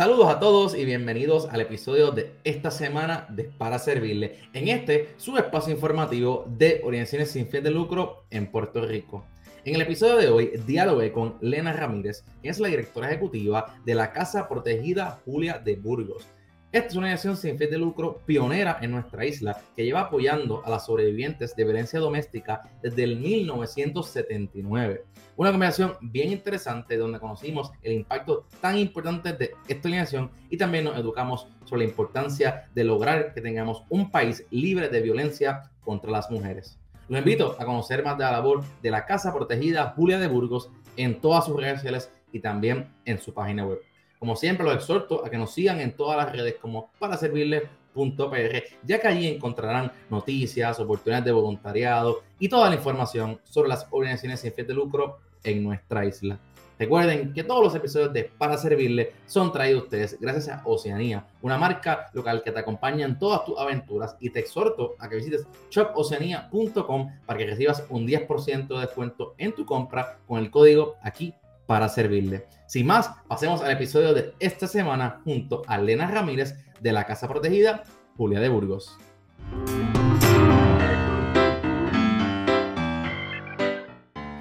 Saludos a todos y bienvenidos al episodio de esta semana de Para Servirle. En este, su espacio informativo de organizaciones sin fin de lucro en Puerto Rico. En el episodio de hoy, dialogué con Lena Ramírez, que es la directora ejecutiva de la Casa Protegida Julia de Burgos. Esta es una organización sin fin de lucro pionera en nuestra isla que lleva apoyando a las sobrevivientes de violencia doméstica desde el 1979. Una conversación bien interesante donde conocimos el impacto tan importante de esta organización y también nos educamos sobre la importancia de lograr que tengamos un país libre de violencia contra las mujeres. Los invito a conocer más de la labor de la Casa Protegida Julia de Burgos en todas sus redes sociales y también en su página web. Como siempre, los exhorto a que nos sigan en todas las redes como para servirles.pr, ya que allí encontrarán noticias, oportunidades de voluntariado y toda la información sobre las organizaciones sin fin de lucro en nuestra isla. Recuerden que todos los episodios de Para Servirle son traídos a ustedes gracias a Oceanía, una marca local que te acompaña en todas tus aventuras y te exhorto a que visites shopoceanía.com para que recibas un 10% de descuento en tu compra con el código aquí para servirle. Sin más, pasemos al episodio de esta semana junto a Elena Ramírez de la Casa Protegida, Julia de Burgos.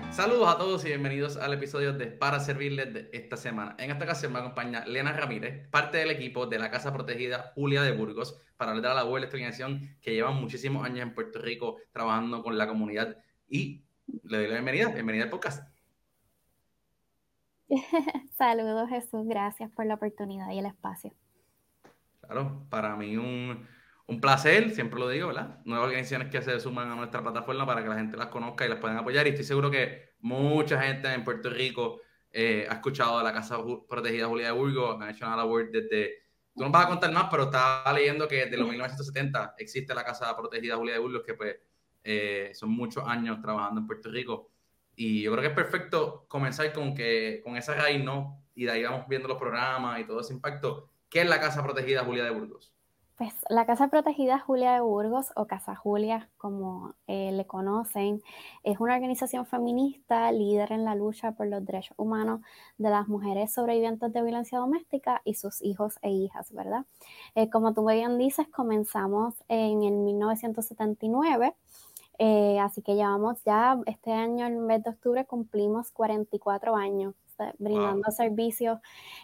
Saludos a todos y bienvenidos al episodio de Para Servirles de esta semana. En esta ocasión me acompaña Lena Ramírez, parte del equipo de la Casa Protegida Julia de Burgos, para hablar de la labor de esta organización que lleva muchísimos años en Puerto Rico trabajando con la comunidad. Y le doy la bienvenida, bienvenida al podcast. Saludos Jesús, gracias por la oportunidad y el espacio. Claro, para mí un, un, placer, siempre lo digo, ¿verdad? Nuevas organizaciones que se suman a nuestra plataforma para que la gente las conozca y las puedan apoyar. Y estoy seguro que mucha gente en Puerto Rico eh, ha escuchado de la Casa Protegida Julia de Burgos, una labor desde... Tú no vas a contar más, pero estaba leyendo que desde los 1970 existe la Casa Protegida Julia de Burgos, que pues eh, son muchos años trabajando en Puerto Rico. Y yo creo que es perfecto comenzar con, que, con esa raíz, ¿no? Y de ahí vamos viendo los programas y todo ese impacto. ¿Qué es la Casa Protegida Julia de Burgos? Pues la Casa Protegida Julia de Burgos, o Casa Julia, como eh, le conocen, es una organización feminista líder en la lucha por los derechos humanos de las mujeres sobrevivientes de violencia doméstica y sus hijos e hijas, ¿verdad? Eh, como tú bien dices, comenzamos en el 1979 eh, así que llevamos ya, este año, el mes de octubre, cumplimos 44 años brindando servicios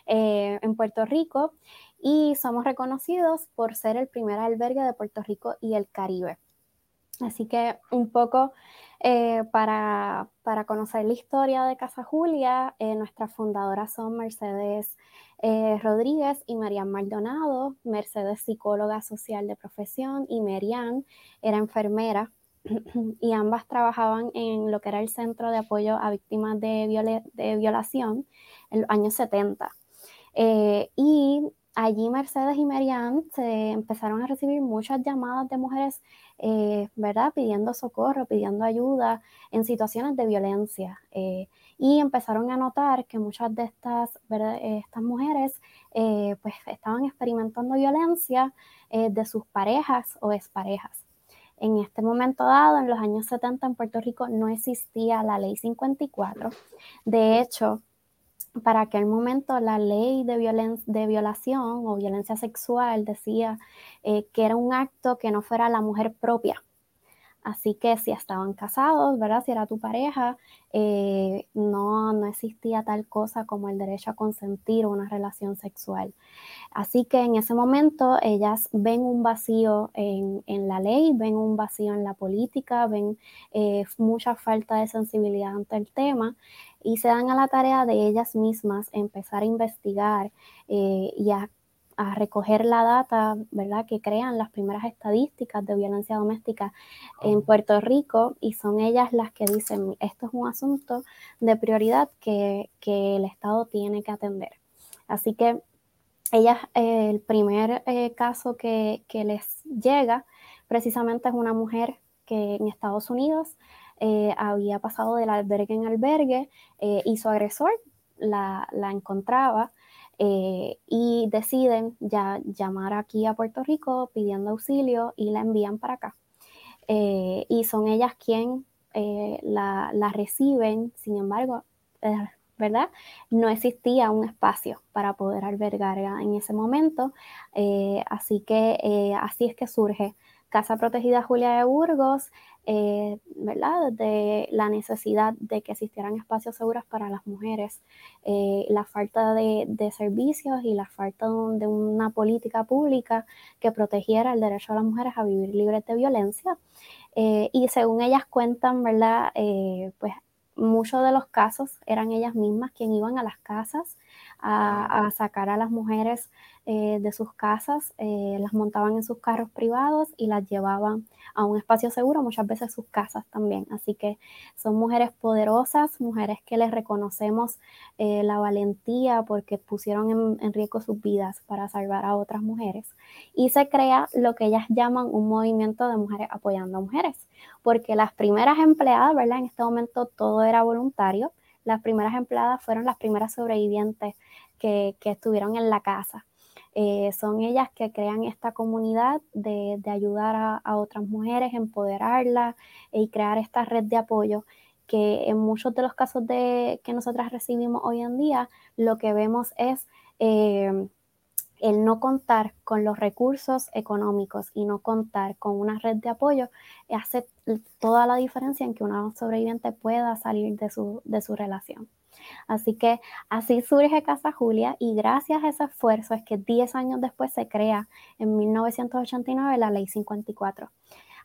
eh, en Puerto Rico y somos reconocidos por ser el primer albergue de Puerto Rico y el Caribe. Así que un poco eh, para, para, conocer la historia de Casa Julia, nuestras fundadoras son Mercedes Rodríguez y Marian Maldonado. Mercedes, psicóloga social de profesión, y Marian era enfermera y ambas trabajaban en lo que era el Centro de Apoyo a Víctimas de, Violación en los años 70. Eh, y allí Mercedes y Marianne se empezaron a recibir muchas llamadas de mujeres, eh, ¿verdad? Pidiendo socorro, pidiendo ayuda en situaciones de violencia. Eh, y empezaron a notar que muchas de estas, estas mujeres pues estaban experimentando violencia de sus parejas o exparejas. En este momento dado, en los años 70 en Puerto Rico no existía la ley 54. De hecho, para aquel momento la ley de, de violación o violencia sexual decía eh, que era un acto que no fuera la mujer propia, Así que si estaban casados, ¿verdad? Si era tu pareja, eh, no, no existía tal cosa como el derecho a consentir una relación sexual. Así que en ese momento ellas ven un vacío en, la ley, ven un vacío en la política, ven eh, mucha falta de sensibilidad ante el tema y se dan a la tarea de ellas mismas empezar a investigar eh, y a a recoger la data, ¿verdad? Que crean las primeras estadísticas de violencia doméstica en Puerto Rico y son ellas las que dicen, esto es un asunto de prioridad que, el Estado tiene que atender. Así que ellas, eh, el primer eh, caso que, les llega precisamente es una mujer que en Estados Unidos eh, había pasado del albergue en albergue y su agresor la, la encontraba eh, y deciden ya llamar aquí a Puerto Rico pidiendo auxilio y la envían para acá. Eh, y son ellas quien eh, la, reciben, sin embargo, ¿verdad? No existía un espacio para poder albergar en ese momento, eh, así que eh, así es que surge Casa Protegida Julia de Burgos, eh, ¿verdad? De la necesidad de que existieran espacios seguros para las mujeres, la falta de, servicios y la falta de una política pública que protegiera el derecho de las mujeres a vivir libres de violencia. y según ellas cuentan, ¿verdad? pues muchos de los casos eran ellas mismas quienes iban a las casas a, sacar a las mujeres eh, de sus casas, eh, las montaban en sus carros privados y las llevaban a un espacio seguro, muchas veces sus casas también. Así que son mujeres poderosas, mujeres que les reconocemos eh, la valentía porque pusieron en, en, riesgo sus vidas para salvar a otras mujeres. Y se crea lo que ellas llaman un movimiento de mujeres apoyando a mujeres, porque las primeras empleadas, ¿verdad? En este momento todo era voluntario las primeras empleadas fueron las primeras sobrevivientes que, estuvieron en la casa. Eh, son ellas que crean esta comunidad de, ayudar a, otras mujeres, empoderarlas y crear esta red de apoyo que en muchos de los casos de, que nosotras recibimos hoy en día, lo que vemos es eh, el no contar con los recursos económicos y no contar con una red de apoyo hace toda la diferencia en que una sobreviviente pueda salir de su, de su relación. Así que así surge Casa Julia y gracias a ese esfuerzo es que 10 años después se crea en 1989 la Ley 54.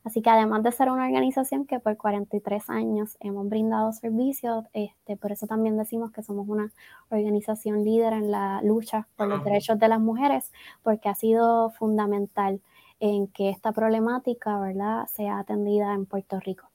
Así que además de ser una organización que por 43 años hemos brindado servicios, este, por eso también decimos que somos una organización líder en la lucha por los derechos de las mujeres, porque ha sido fundamental en que esta problemática, ¿verdad?, sea atendida en Puerto Rico.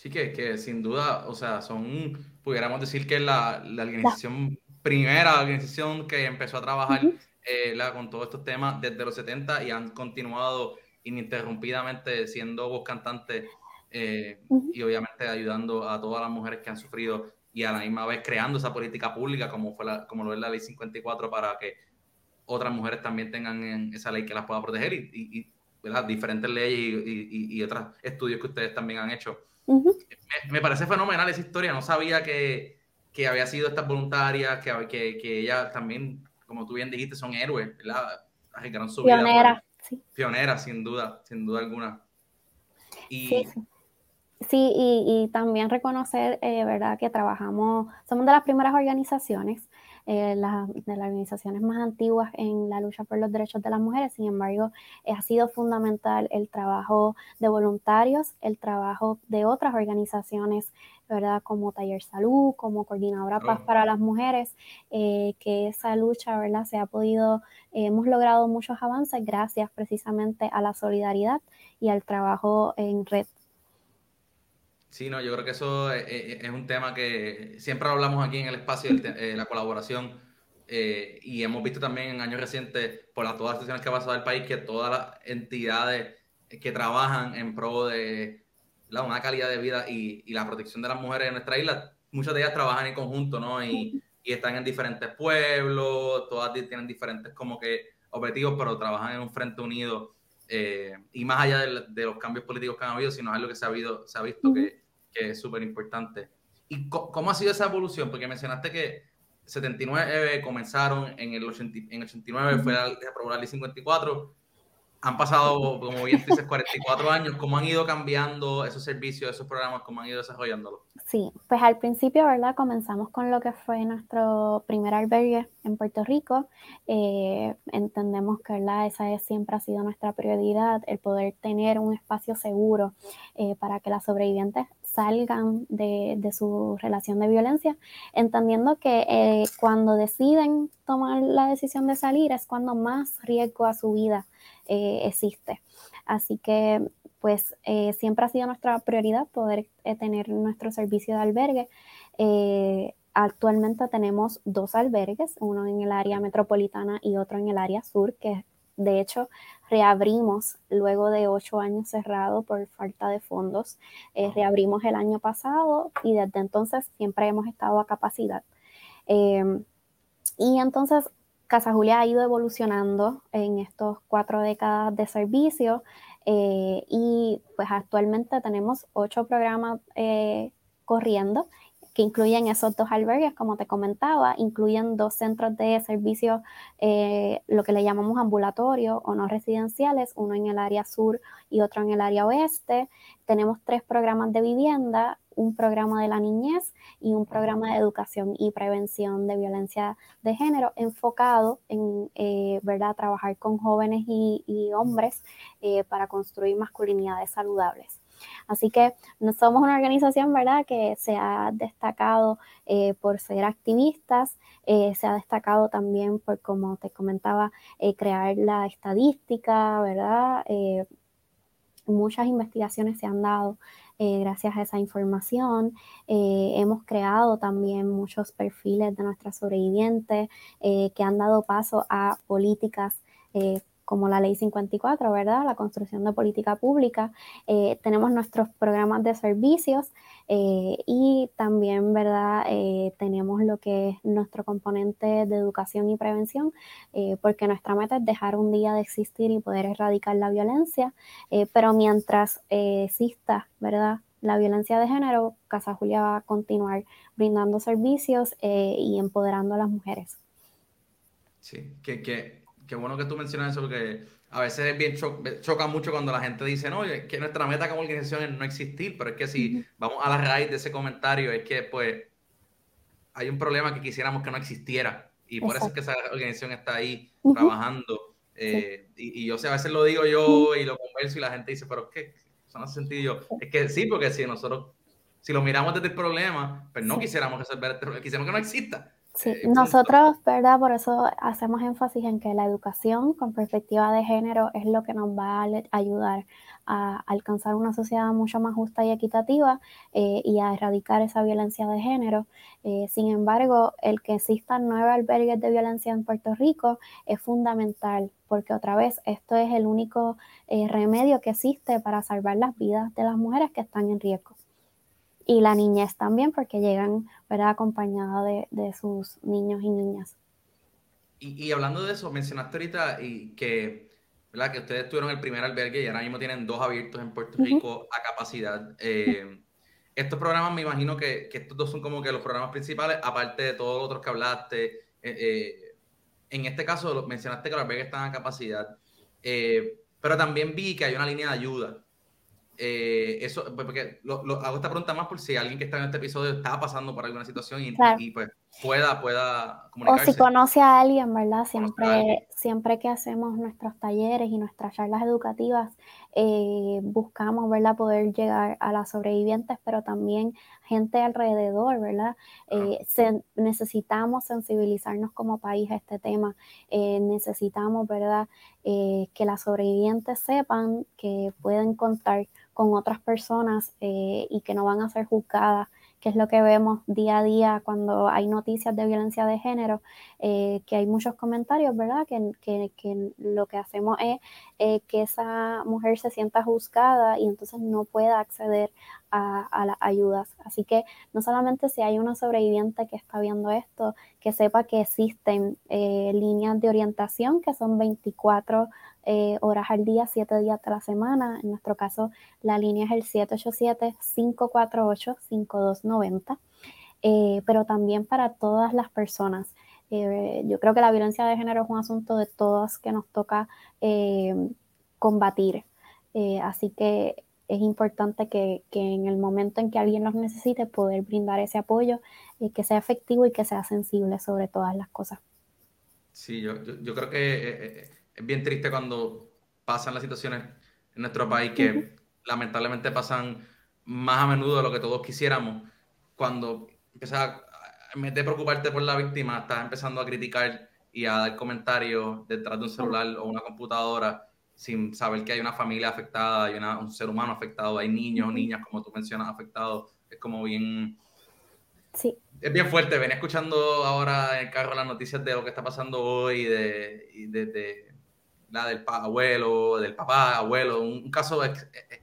Sí, que, que sin duda, o sea, son, pudiéramos decir que la, la organización, primera organización que empezó a trabajar eh, con todos estos temas desde los 70 y han continuado ininterrumpidamente siendo voz cantante eh, y obviamente ayudando a todas las mujeres que han sufrido y a la misma vez creando esa política pública como, fue la, como lo es la ley 54 para que otras mujeres también tengan esa ley que las pueda proteger y, y, diferentes leyes y, y, otros estudios que ustedes también han hecho. Me, parece fenomenal esa historia, no sabía que, que había sido estas voluntarias, que, que, que ellas también, como tú bien dijiste, son héroes, ¿verdad? Arriesgaron su vida. Pionera, sin duda, sin duda alguna. Sí, sí. y, también reconocer, eh, ¿verdad?, que trabajamos, somos de las primeras organizaciones, eh, de las organizaciones más antiguas en la lucha por los derechos de las mujeres, sin embargo, eh, ha sido fundamental el trabajo de voluntarios, el trabajo de otras organizaciones ¿verdad? Como Taller Salud, como Coordinadora Paz para las Mujeres, eh, que esa lucha, ¿verdad? Se ha podido, eh, hemos logrado muchos avances gracias precisamente a la solidaridad y al trabajo en red. Sí, no, yo creo que eso es, un tema que siempre hablamos aquí en el espacio de la colaboración eh, y hemos visto también en años recientes, por las, todas las situaciones que ha pasado el país, que todas las entidades que trabajan en pro de la, una calidad de vida y, la protección de las mujeres en nuestra isla, muchas de ellas trabajan en conjunto, ¿no? Y, están en diferentes pueblos, todas tienen diferentes como que objetivos, pero trabajan en un frente unido. Eh, y más allá de, de, los cambios políticos que han habido, sino es lo que se ha, habido, se ha visto que, que, es súper importante. ¿Y cómo ha sido esa evolución? Porque mencionaste que 79 comenzaron en el 80, en 89, fue la, se aprobó la ley 54, han pasado, como bien dices, 44 años. ¿Cómo han ido cambiando esos servicios, esos programas? ¿Cómo han ido desarrollándolos? Sí, pues al principio, ¿verdad? Comenzamos con lo que fue nuestro primer albergue en Puerto Rico. Eh, entendemos que, ¿verdad? Esa es, siempre ha sido nuestra prioridad, el poder tener un espacio seguro eh, para que las sobrevivientes salgan de, de, su relación de violencia, entendiendo que eh, cuando deciden tomar la decisión de salir es cuando más riesgo a su vida eh, existe. Así que pues eh, siempre ha sido nuestra prioridad poder tener nuestro servicio de albergue. actualmente tenemos dos albergues, uno en el área metropolitana y otro en el área sur, que de hecho reabrimos luego de ocho años cerrado por falta de fondos. reabrimos el año pasado y desde entonces siempre hemos estado a capacidad. y entonces Casa Julia ha ido evolucionando en estos cuatro décadas de servicio eh, y pues actualmente tenemos ocho programas eh, corriendo. Que incluyen esos dos albergues, como te comentaba, incluyen dos centros de servicios, eh, lo que le llamamos ambulatorio o no residenciales, uno en el área sur y otro en el área oeste. Tenemos tres programas de vivienda, un programa de la niñez y un programa de educación y prevención de violencia de género enfocado en eh, ¿verdad? trabajar con jóvenes y, hombres eh, para construir masculinidades saludables. Así que somos una organización, ¿verdad?, que se ha destacado eh, por ser activistas, se ha destacado también por, como te comentaba, crear la estadística, ¿verdad? muchas investigaciones se han dado eh, gracias a esa información. Eh, hemos creado también muchos perfiles de nuestras sobrevivientes eh, que han dado paso a políticas como la Ley 54, ¿verdad? La construcción de política pública. Eh, tenemos nuestros programas de servicios eh, y también, ¿verdad? Eh, tenemos lo que es nuestro componente de educación y prevención, porque nuestra meta es dejar un día de existir y poder erradicar la violencia, pero mientras exista, ¿verdad? La violencia de género, Casa Julia va a continuar brindando servicios y empoderando a las mujeres. Sí, que, que qué bueno que tú mencionas eso porque a veces es bien choca mucho cuando la gente dice, no, que nuestra meta como organización es no existir, pero es que si vamos a la raíz de ese comentario, es que pues hay un problema que quisiéramos que no existiera y por eso es que esa organización está ahí trabajando. Eh, y, yo sé, a veces lo digo yo y lo converso y la gente dice, pero es que eso no hace sentido. Es que sí, porque si nosotros, si lo miramos desde el problema, pues no quisiéramos resolver este problema, quisiéramos que no exista. Sí, eh, nosotros, ¿verdad? Por eso hacemos énfasis en que la educación con perspectiva de género es lo que nos va a ayudar a alcanzar una sociedad mucho más justa y equitativa eh, y a erradicar esa violencia de género. Eh, sin embargo, el que existan nueve albergues de violencia en Puerto Rico es fundamental porque otra vez esto es el único remedio que existe para salvar las vidas de las mujeres que están en riesgo y la niñez también, porque llegan ¿verdad? acompañadas de, sus niños y niñas. Y, hablando de eso, mencionaste ahorita y que, ¿verdad? que ustedes tuvieron el primer albergue y ahora mismo tienen dos abiertos en Puerto Rico a capacidad. Eh, estos programas, me imagino que, que, estos dos son como que los programas principales, aparte de todos los otros que hablaste. Eh, eh, en este caso, mencionaste que los albergues están a capacidad, pero también vi que hay una línea de ayuda eh, eso, pues, porque lo, hago esta pregunta más por si alguien que está en este episodio está pasando por alguna situación y, pues pueda, pueda comunicarse. O si conoce a alguien, ¿verdad? Siempre, siempre que hacemos nuestros talleres y nuestras charlas educativas, eh, buscamos, ¿verdad? Poder llegar a las sobrevivientes, pero también gente alrededor, ¿verdad? Eh, necesitamos sensibilizarnos como país a este tema. necesitamos, ¿verdad? que las sobrevivientes sepan que pueden contar con otras personas eh, y que no van a ser juzgadas, que es lo que vemos día a día cuando hay noticias de violencia de género, eh, que hay muchos comentarios, ¿verdad? Que, que, lo que hacemos es eh, que esa mujer se sienta juzgada y entonces no pueda acceder a, a, las ayudas. Así que no solamente si hay una sobreviviente que está viendo esto, que sepa que existen líneas de orientación que son 24 eh, horas al día, siete días de la semana. En nuestro caso, la línea es el 787-548-5290, eh, pero también para todas las personas. Eh, yo creo que la violencia de género es un asunto de todas que nos toca combatir. así que es importante que, en el momento en que alguien los necesite, poder brindar ese apoyo, que sea efectivo y que sea sensible sobre todas las cosas. Sí, yo, yo creo que es bien triste cuando pasan las situaciones en nuestro país que lamentablemente pasan más a menudo de lo que todos quisiéramos. Cuando empiezas a, en vez de preocuparte por la víctima, estás empezando a criticar y a dar comentarios detrás de un celular o una computadora sin saber que hay una familia afectada, hay un ser humano afectado, hay niños niñas, como tú mencionas, afectados. Es como bien... Sí. Es bien fuerte. Venía escuchando ahora en el carro las noticias de lo que está pasando hoy, de, de la del abuelo, del papá, abuelo, un, caso... Eh, eh,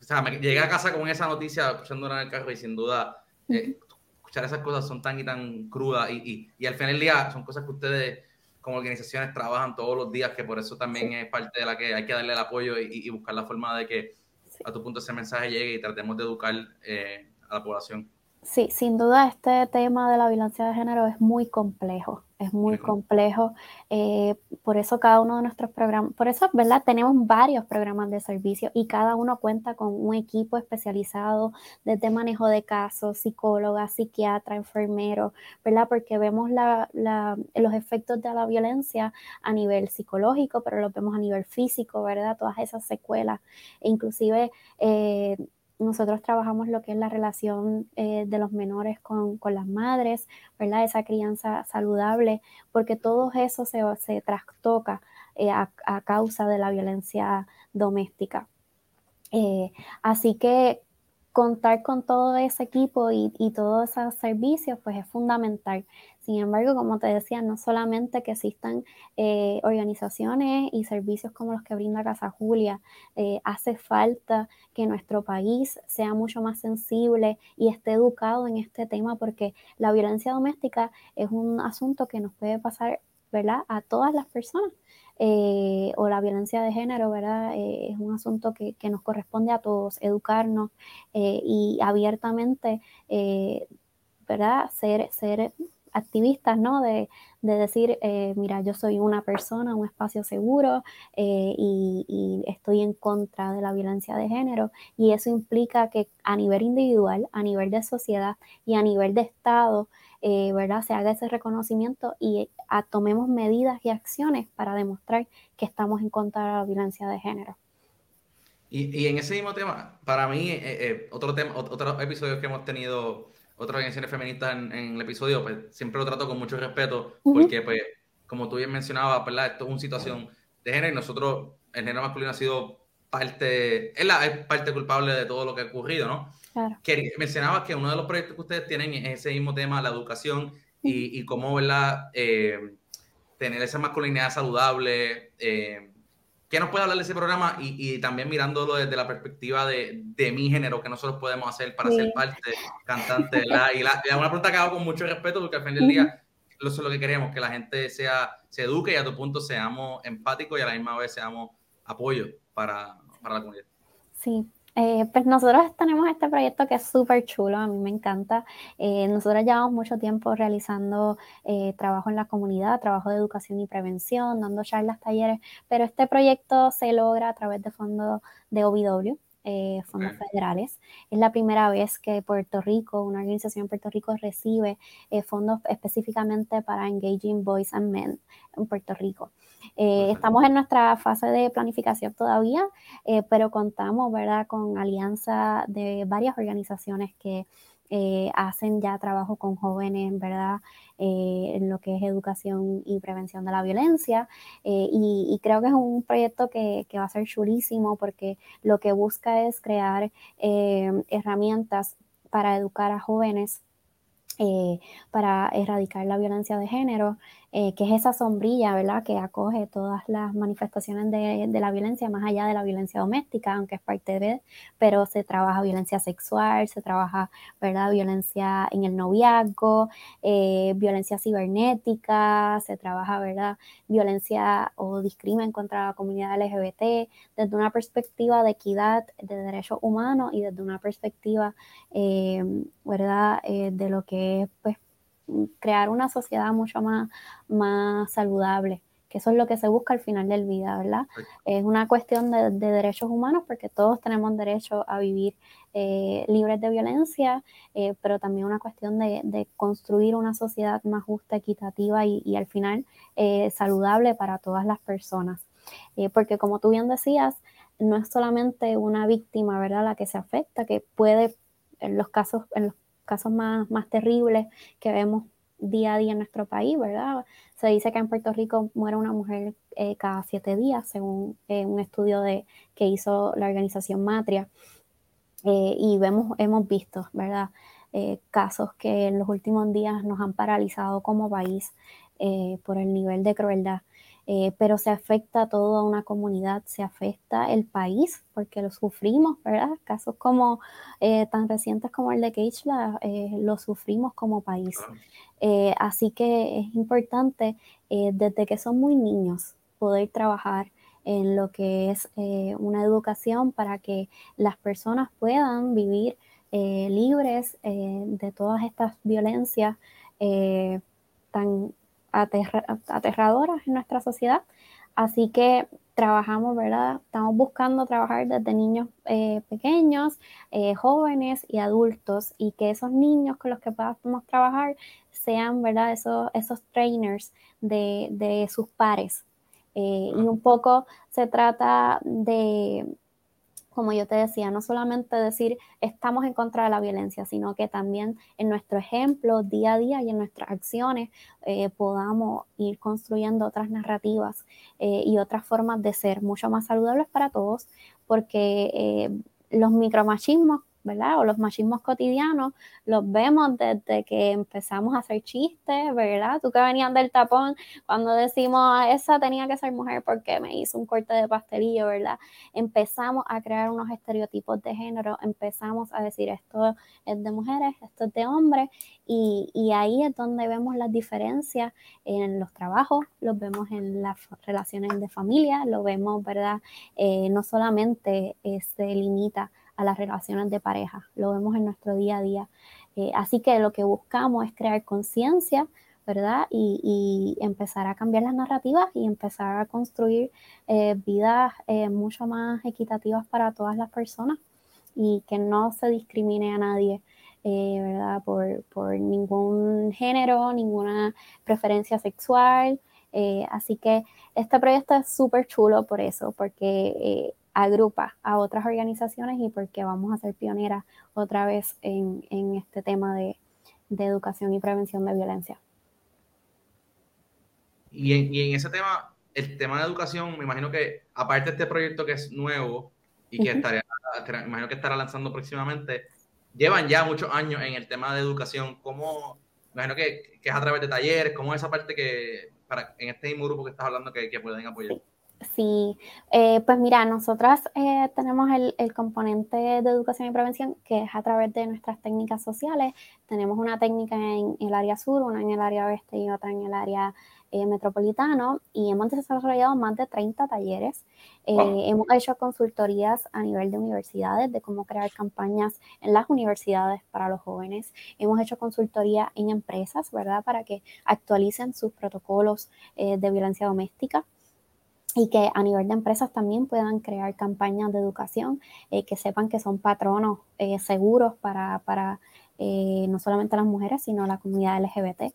o sea, me llegué a casa con esa noticia, escuchándola en el carro y sin duda, eh, escuchar esas cosas son tan y tan crudas y, y, al final del día son cosas que ustedes como organizaciones trabajan todos los días, que por eso también es parte de la que hay que darle el apoyo y, buscar la forma de que a tu punto ese mensaje llegue y tratemos de educar a la población. Sí, sin duda este tema de la violencia de género es muy complejo, es muy complejo. Eh, por eso cada uno de nuestros programas, por eso, ¿verdad? Tenemos varios programas de servicio y cada uno cuenta con un equipo especializado desde manejo de casos, psicóloga, psiquiatra, enfermero, ¿verdad? Porque vemos los efectos de la violencia a nivel psicológico, pero los vemos a nivel físico, ¿verdad? Todas esas secuelas, e inclusive... Eh, nosotros trabajamos lo que es la relación eh, de los menores con, las madres, ¿verdad? Esa crianza saludable, porque todo eso se, se trastoca eh, a, causa de la violencia doméstica. Eh, así que contar con todo ese equipo y, y todos esos servicios, pues es fundamental. Sin embargo, como te decía, no solamente que existan eh, organizaciones y servicios como los que brinda Casa Julia, eh, hace falta que nuestro país sea mucho más sensible y esté educado en este tema porque la violencia doméstica es un asunto que nos puede pasar, ¿verdad?, a todas las personas. Eh, o la violencia de género, ¿verdad? es un asunto que, que, nos corresponde a todos, educarnos y abiertamente, ¿verdad? Ser, ser activistas, ¿no? De, decir, eh, mira, yo soy una persona, un espacio seguro eh, y, estoy en contra de la violencia de género. Y eso implica que a nivel individual, a nivel de sociedad y a nivel de Estado, eh, ¿verdad? Se haga ese reconocimiento y tomemos medidas y acciones para demostrar que estamos en contra de la violencia de género. Y, en ese mismo tema, para mí, otro tema, otros episodios que hemos tenido otras organizaciones feministas en, el episodio, pues siempre lo trato con mucho respeto, porque pues, como tú bien mencionabas, ¿verdad? Esto es una situación de género y nosotros, el género masculino ha sido parte, es, la, es parte culpable de todo lo que ha ocurrido, ¿no? Claro. Que mencionabas que uno de los proyectos que ustedes tienen es ese mismo tema, la educación y, y cómo, ¿verdad? Eh, tener esa masculinidad saludable, eh, ¿Qué nos puede hablar de ese programa? Y, también mirándolo desde la perspectiva de, mi género, que nosotros podemos hacer para ser parte, cantante, ¿verdad? Y la, una pregunta que hago con mucho respeto, porque al fin del día, eso es lo que queremos, que la gente sea, se eduque y a tu punto seamos empáticos y a la misma vez seamos apoyo para, para la comunidad. Sí, eh, pues nosotros tenemos este proyecto que es súper chulo, a mí me encanta. Eh, nosotros llevamos mucho tiempo realizando eh, trabajo en la comunidad, trabajo de educación y prevención, dando charlas, talleres, pero este proyecto se logra a través de fondos de Fondos federales. Es la primera vez que Puerto Rico, una organización en Puerto Rico, recibe fondos específicamente para Engaging Boys and Men en Puerto Rico. Eh, estamos en nuestra fase de planificación todavía, eh, pero contamos, ¿verdad?, con alianza de varias organizaciones que eh, hacen ya trabajo con jóvenes, ¿verdad?, en lo que es educación y prevención de la violencia. Y, creo que es un proyecto que, que, va a ser chulísimo porque lo que busca es crear herramientas para educar a jóvenes para erradicar la violencia de género eh, que es esa sombrilla, ¿verdad?, que acoge todas las manifestaciones de, la violencia, más allá de la violencia doméstica, aunque es parte de, pero se trabaja violencia sexual, se trabaja, ¿verdad?, violencia en el noviazgo, eh, violencia cibernética, se trabaja, ¿verdad?, violencia o discrimen contra la comunidad LGBT, desde una perspectiva de equidad, de derechos humanos y desde una perspectiva, eh, ¿verdad?, de lo que es, pues, crear una sociedad mucho más, más saludable, que eso es lo que se busca al final del vida, ¿verdad? Es una cuestión de, derechos humanos porque todos tenemos derecho a vivir eh, libres de violencia, eh, pero también una cuestión de, construir una sociedad más justa, equitativa y, al final eh, saludable para todas las personas. porque como tú bien decías, no es solamente una víctima, ¿verdad?, la que se afecta, que puede, en los casos, en los casos más, más terribles que vemos día a día en nuestro país, ¿verdad? Se dice que en Puerto Rico muere una mujer eh, cada siete días, según eh, un estudio de, que hizo la organización Matria. Eh, y vemos, hemos visto, ¿verdad? casos que en los últimos días nos han paralizado como país por el nivel de crueldad eh, pero se afecta a toda una comunidad, se afecta el país, porque lo sufrimos, ¿verdad? Casos como eh, tan recientes como el de Keishla, eh, lo sufrimos como país. así que es importante, desde que son muy niños, poder trabajar en lo que es una educación para que las personas puedan vivir libres de todas estas violencias tan aterradoras en nuestra sociedad. Así que trabajamos, ¿verdad? Estamos buscando trabajar desde niños eh, pequeños, eh, jóvenes y adultos y que esos niños con los que podamos trabajar sean, ¿verdad? Esos, esos trainers de, sus pares. Eh, y un poco se trata de, como yo te decía, no solamente decir estamos en contra de la violencia, sino que también en nuestro ejemplo día a día y en nuestras acciones eh, podamos ir construyendo otras narrativas eh, y otras formas de ser mucho más saludables para todos, porque eh, los micromachismos O los machismos cotidianos los vemos desde que empezamos a hacer chistes, ¿verdad? Tú que venías del tapón, cuando decimos, ah, esa tenía que ser mujer porque me hizo un corte de pastelillo, ¿verdad? Empezamos a crear unos estereotipos de género, empezamos a decir, esto es de mujeres, esto es de hombres, y, y ahí es donde vemos las diferencias en los trabajos, los vemos en las relaciones de familia, lo vemos, ¿verdad? Eh, no solamente eh, se limita a las relaciones de pareja, lo vemos en nuestro día a día. Eh, así que lo que buscamos es crear conciencia, ¿verdad? Y, empezar a cambiar las narrativas y empezar a construir eh, vidas eh, mucho más equitativas para todas las personas y que no se discrimine a nadie. ¿verdad? Por, por, ningún género, ninguna preferencia sexual. así que este proyecto es súper chulo por eso, porque agrupa a otras organizaciones y porque vamos a ser pioneras otra vez en, este tema de, educación y prevención de violencia. Y en, ese tema, el tema de educación, me imagino que aparte de este proyecto que es nuevo y que estaría, me imagino que estará lanzando próximamente, llevan ya muchos años en el tema de educación. ¿Cómo, me imagino que, es a través de talleres, cómo es esa parte que, para, en este mismo grupo que estás hablando, que, que pueden apoyar? Sí, eh, pues mira, nosotras eh, tenemos el, componente de educación y prevención que es a través de nuestras técnicas sociales. Tenemos una técnica en el área sur, una en el área oeste y otra en el área eh, metropolitano y hemos desarrollado más de 30 talleres. Hemos hecho consultorías a nivel de universidades de cómo crear campañas en las universidades para los jóvenes. Hemos hecho consultoría en empresas, ¿verdad? Para que actualicen sus protocolos de violencia doméstica y que a nivel de empresas también puedan crear campañas de educación, eh, que sepan que son patronos eh, seguros para, para eh, no solamente las mujeres, sino la comunidad LGBT.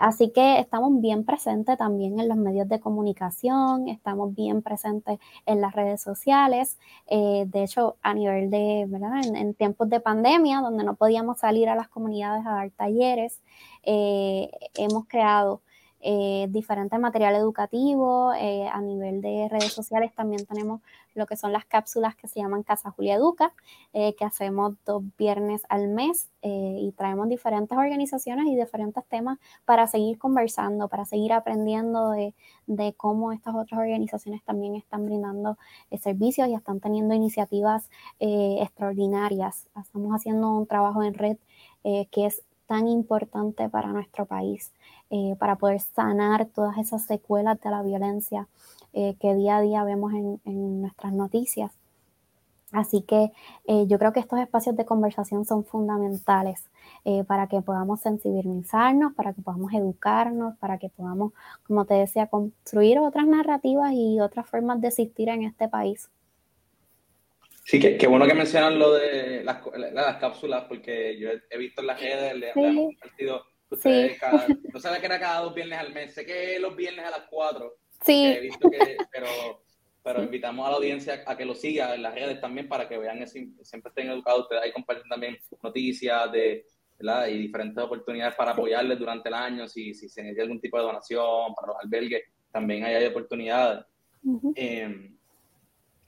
así que estamos bien presentes también en los medios de comunicación, estamos bien presentes en las redes sociales. de hecho, a nivel de, ¿verdad? En, tiempos de pandemia, donde no podíamos salir a las comunidades a dar talleres, hemos creado eh, diferentes material educativo, eh, a nivel de redes sociales también tenemos lo que son las cápsulas que se llaman Casa Julia Educa, eh, que hacemos dos viernes al mes y traemos diferentes organizaciones y diferentes temas para seguir conversando, para seguir aprendiendo de, de cómo estas otras organizaciones también están brindando servicios y están teniendo iniciativas extraordinarias. Estamos haciendo un trabajo en red que es tan importante para nuestro país. Eh, para poder sanar todas esas secuelas de la violencia eh, que día a día vemos en, nuestras noticias. Así que eh, yo creo que estos espacios de conversación son fundamentales para que podamos sensibilizarnos, para que podamos educarnos, para que podamos, como te decía, construir otras narrativas y otras formas de existir en este país. Sí, qué, bueno que mencionan lo de las, cápsulas, porque yo he, visto en las redes, le, sí. compartido Sí. no sabía que era cada dos viernes al mes. Sé que los viernes a las cuatro. Sí. pero, pero invitamos a la audiencia a que lo siga en las redes también para que vean, siempre estén educados. Ustedes ahí comparten también noticias de, y diferentes oportunidades para apoyarles durante el año. Si, si se necesita algún tipo de donación para los albergues, también hay, oportunidades. Em,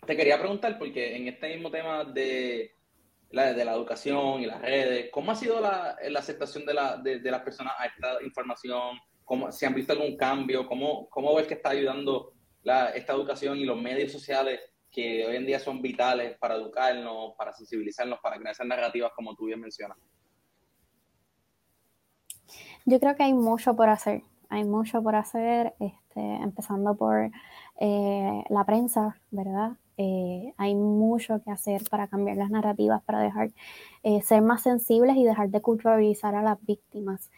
te quería preguntar, porque en este mismo tema de la, de la educación y las redes. ¿Cómo ha sido la, aceptación de, la, de, las personas a esta información? ¿Cómo, ¿Si han visto algún cambio? ¿Cómo, ves que está ayudando esta educación y los medios sociales que hoy en día son vitales para educarnos, para sensibilizarnos, para crear esas narrativas como tú bien mencionas? Yo creo que hay mucho por hacer. Hay mucho por hacer, este, empezando por eh, la prensa, ¿verdad? Eh, hay mucho que hacer para cambiar las narrativas, para dejar eh, ser más sensibles y dejar de culpabilizar a las víctimas.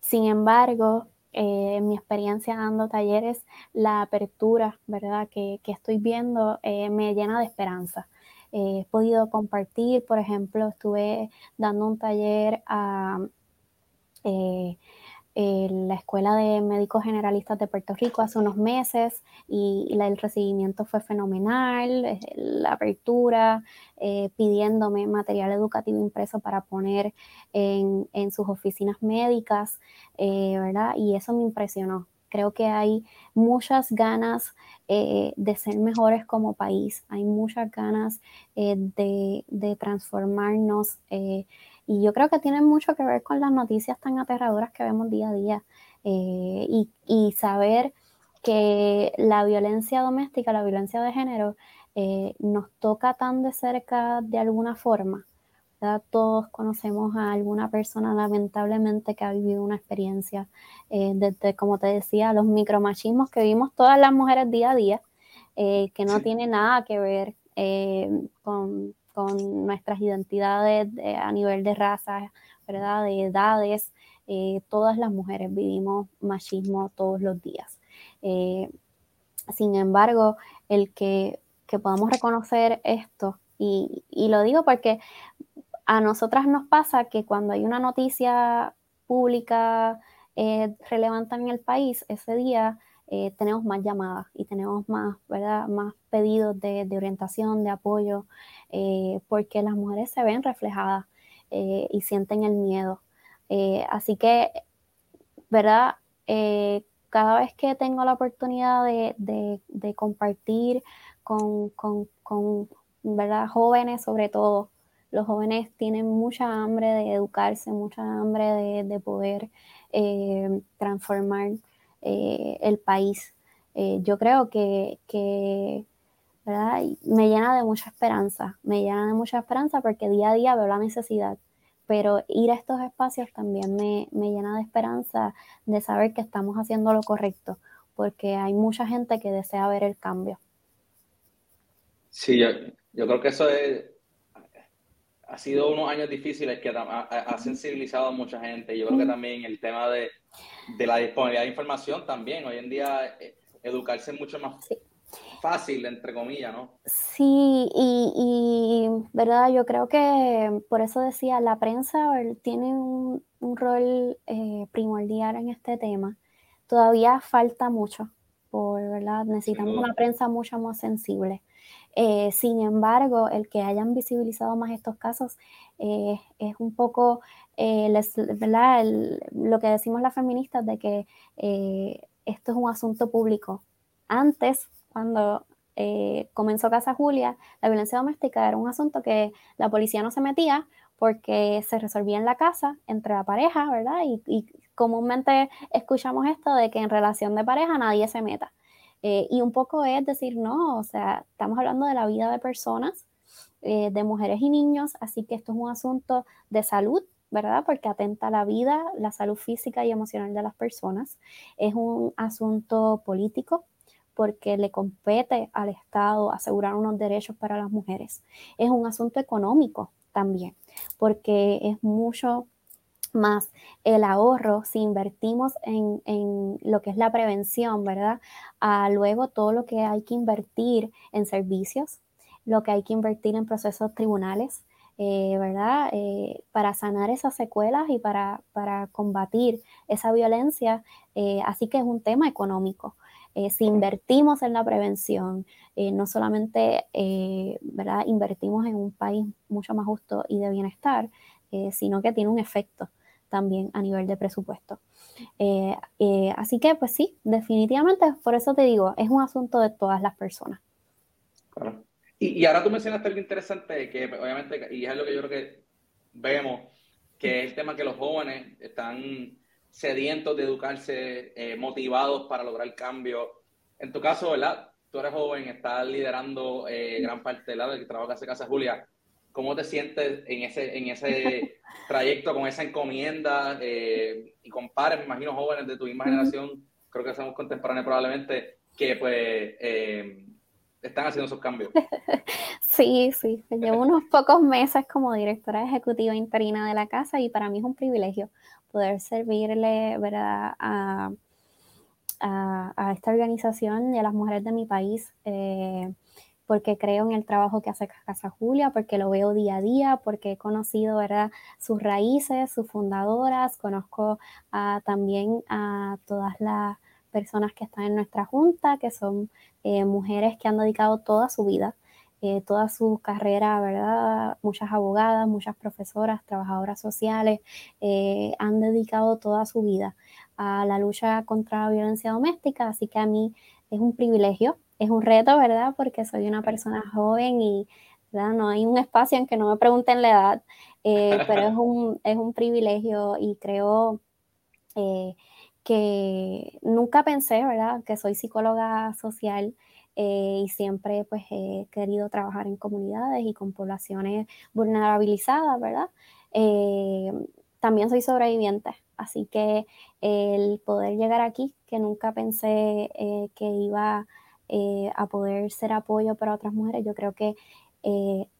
sin embargo, en mi experiencia dando talleres, la apertura, ¿verdad?, que estoy viendo me llena de esperanza. he podido compartir, por ejemplo, estuve dando un taller a la Escuela de Médicos Generalistas de Puerto Rico hace unos meses y, el recibimiento fue fenomenal, eh, la apertura, eh, pidiéndome material educativo impreso para poner en, sus oficinas médicas, eh, ¿verdad? Y eso me impresionó. Creo que hay muchas ganas de ser mejores como país, hay muchas ganas de, de, transformarnos y yo creo que tiene mucho que ver con las noticias tan aterradoras que vemos día a día. Eh, y, saber que la violencia doméstica, la violencia de género, eh, nos toca tan de cerca de alguna forma. Todos conocemos a alguna persona lamentablemente que ha vivido una experiencia, eh, desde, como te decía, los micromachismos que vivimos todas las mujeres día a día, que no tiene nada que ver con con nuestras identidades a nivel de raza, ¿verdad? De edades. Eh, todas las mujeres vivimos machismo todos los días. Eh, sin embargo, el que, podamos reconocer esto, y, lo digo porque a nosotras nos pasa que cuando hay una noticia pública eh, relevante en el país, ese día eh, tenemos más llamadas y tenemos más, ¿verdad? más pedidos de, orientación, de apoyo, eh, porque las mujeres se ven reflejadas eh, y sienten el miedo. así que, ¿verdad? cada vez que tengo la oportunidad de, compartir con, ¿verdad? jóvenes sobre todo, los jóvenes tienen mucha hambre de educarse, mucha hambre de poder transformar eh, el país. Eh, yo creo que, me llena de mucha esperanza, me llena de mucha esperanza porque día a día veo la necesidad, pero ir a estos espacios también me, llena de esperanza de saber que estamos haciendo lo correcto, porque hay mucha gente que desea ver el cambio. Sí, yo, yo creo que eso es, ha sido unos años difíciles que ha, sensibilizado a mucha gente. Yo creo que también el tema de, la disponibilidad de información también. Hoy en día eh, educarse es mucho más fácil, entre comillas, ¿no? Sí, y, verdad, yo creo que por eso decía, la prensa tiene un, rol eh, primordial en este tema. Todavía falta mucho, por verdad, necesitamos una prensa mucho más sensible. Eh, sin embargo, el que hayan visibilizado más estos casos eh, es un poco eh, lo que decimos las feministas de que esto es un asunto público. Antes, cuando comenzó Casa Julia, la violencia doméstica era un asunto que la policía no se metía porque se resolvía en la casa entre la pareja, ¿verdad? y comúnmente escuchamos esto de que en relación de pareja nadie se meta. Eh, y un poco es decir, no, o sea, estamos hablando de la vida de personas, eh, de mujeres y niños, así que esto es un asunto de salud, ¿verdad? Porque atenta a la vida, la salud física y emocional de las personas. Es un asunto político porque le compete al Estado asegurar unos derechos para las mujeres. Es un asunto económico también, porque es mucho más el ahorro, si invertimos en, lo que es la prevención, ¿verdad? A luego todo lo que hay que invertir en servicios, lo que hay que invertir en procesos tribunales, eh, ¿verdad? Eh, para sanar esas secuelas y para, combatir esa violencia. Eh, así que es un tema económico. si invertimos en la prevención, no solamente ¿verdad? invertimos en un país mucho más justo y de bienestar, sino que tiene un efecto también a nivel de presupuesto. Así que, pues sí, definitivamente, por eso te digo, es un asunto de todas las personas. Claro. Y, ahora tú mencionaste algo interesante, que obviamente, y es lo que yo creo que vemos, que es el tema que los jóvenes están sedientos de educarse, eh, motivados para lograr cambio. En tu caso, ¿verdad? Tú eres joven, estás liderando gran parte del del trabajo que hace Casa Julia. ¿Cómo te sientes en ese, en ese trayecto con esa encomienda? Eh, y compares, me imagino, jóvenes de tu misma generación, creo que somos contemporáneos probablemente, que pues eh, están haciendo esos cambios. Sí, sí, llevo unos pocos meses como directora ejecutiva interina de la casa y para mí es un privilegio poder servirle ¿verdad? A, esta organización y a las mujeres de mi país, eh, porque creo en el trabajo que hace Casa Julia, porque lo veo día a día, porque he conocido ¿verdad? sus raíces, sus fundadoras, conozco también a todas las personas que están en nuestra junta, que son eh, mujeres que han dedicado toda su vida, eh, toda su carrera, ¿verdad? Muchas abogadas, muchas profesoras, trabajadoras sociales, eh, han dedicado toda su vida a la lucha contra la violencia doméstica, así que a mí es un privilegio, es un reto, ¿verdad? Porque soy una persona joven y no hay un espacio en que no me pregunten la edad, pero es un, es un privilegio y creo que nunca pensé, ¿verdad? Que soy psicóloga social eh, y siempre pues he querido trabajar en comunidades y con poblaciones vulnerabilizadas, ¿verdad? Eh, también soy sobreviviente, así que el poder llegar aquí, que nunca pensé eh, que iba a poder ser apoyo para otras mujeres, yo creo que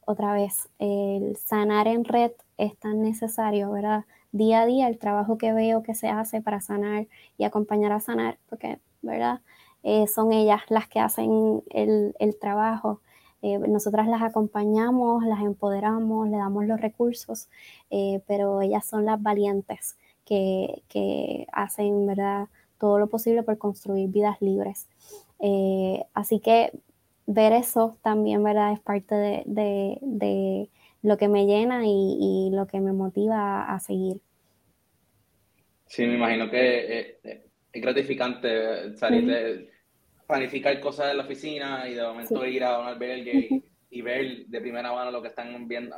otra vez el sanar en red es tan necesario, ¿verdad? Día a día el trabajo que veo que se hace para sanar y acompañar a sanar, porque, ¿verdad? Eh, son ellas las que hacen el, trabajo. Eh, nosotras las acompañamos, las empoderamos, le damos los recursos, eh, pero ellas son las valientes que, que, hacen, ¿verdad? Todo lo posible por construir vidas libres. así que ver eso también, ¿verdad? Es parte de lo que me llena y, lo que me motiva a, seguir. Sí, me imagino que es, gratificante salir de planificar cosas en la oficina y de momento ir a un albergue y, ver de primera mano lo que están viendo,